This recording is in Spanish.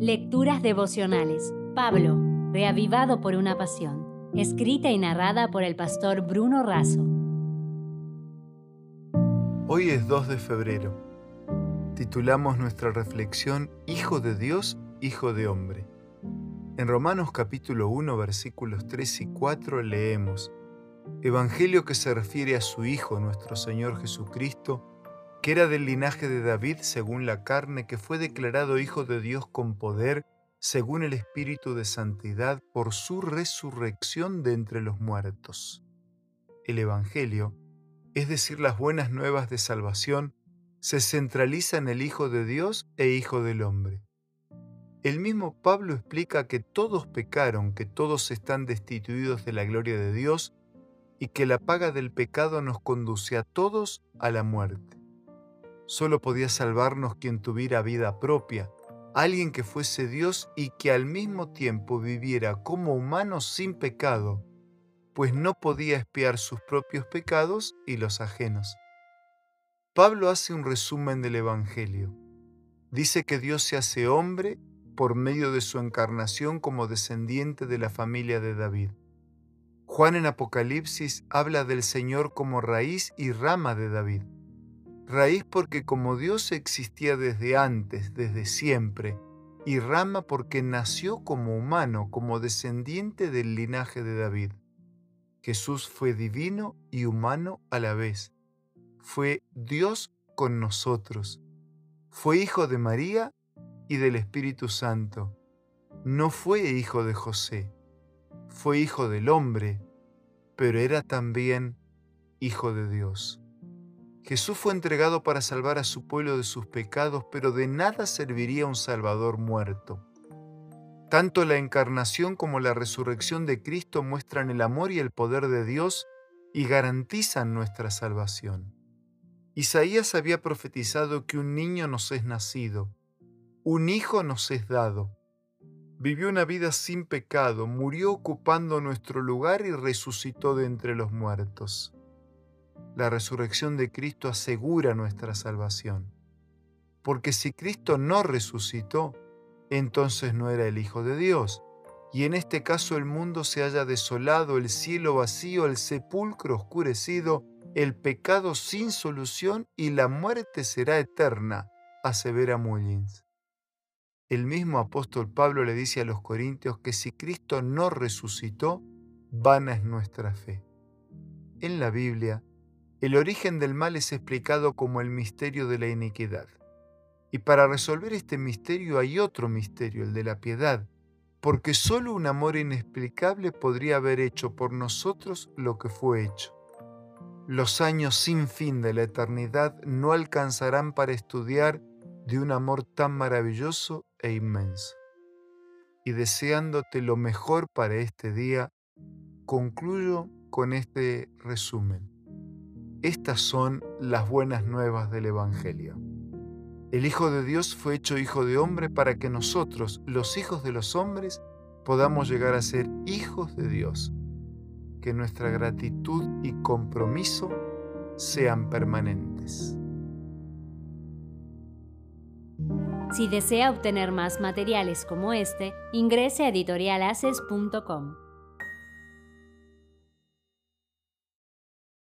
Lecturas devocionales. Pablo, reavivado por una pasión. Escrita y narrada por el pastor Bruno Razo. Hoy es 2 de febrero. Titulamos nuestra reflexión Hijo de Dios, Hijo de Hombre. En Romanos capítulo 1 versículos 3 y 4 leemos, Evangelio que se refiere a su Hijo, nuestro Señor Jesucristo, era del linaje de David según la carne, que fue declarado Hijo de Dios con poder, según el Espíritu de Santidad, por su resurrección de entre los muertos. El Evangelio, es decir, las buenas nuevas de salvación, se centraliza en el Hijo de Dios e Hijo del hombre. El mismo Pablo explica que todos pecaron, que todos están destituidos de la gloria de Dios y que la paga del pecado nos conduce a todos a la muerte. Solo podía salvarnos quien tuviera vida propia, alguien que fuese Dios y que al mismo tiempo viviera como humano sin pecado, pues no podía espiar sus propios pecados y los ajenos. Pablo hace un resumen del Evangelio. Dice que Dios se hace hombre por medio de su encarnación como descendiente de la familia de David. Juan en Apocalipsis habla del Señor como raíz y rama de David. Raíz porque como Dios existía desde antes, desde siempre, y rama porque nació como humano, como descendiente del linaje de David. Jesús fue divino y humano a la vez. Fue Dios con nosotros. Fue hijo de María y del Espíritu Santo. No fue hijo de José. Fue hijo del hombre, pero era también hijo de Dios. Jesús fue entregado para salvar a su pueblo de sus pecados, pero de nada serviría un Salvador muerto. Tanto la encarnación como la resurrección de Cristo muestran el amor y el poder de Dios y garantizan nuestra salvación. Isaías había profetizado que un niño nos es nacido, un hijo nos es dado. Vivió una vida sin pecado, murió ocupando nuestro lugar y resucitó de entre los muertos. La resurrección de Cristo asegura nuestra salvación. Porque si Cristo no resucitó, entonces no era el Hijo de Dios. Y en este caso el mundo se haya desolado, el cielo vacío, el sepulcro oscurecido, el pecado sin solución y la muerte será eterna, asevera Mullins. El mismo apóstol Pablo le dice a los corintios que si Cristo no resucitó, vana es nuestra fe. En la Biblia, el origen del mal es explicado como el misterio de la iniquidad. Y para resolver este misterio hay otro misterio, el de la piedad, porque solo un amor inexplicable podría haber hecho por nosotros lo que fue hecho. Los años sin fin de la eternidad no alcanzarán para estudiar de un amor tan maravilloso e inmenso. Y deseándote lo mejor para este día, concluyo con este resumen. Estas son las buenas nuevas del Evangelio. El Hijo de Dios fue hecho Hijo de hombre para que nosotros, los hijos de los hombres, podamos llegar a ser hijos de Dios. Que nuestra gratitud y compromiso sean permanentes. Si desea obtener más materiales como este, ingrese a editorialaces.com.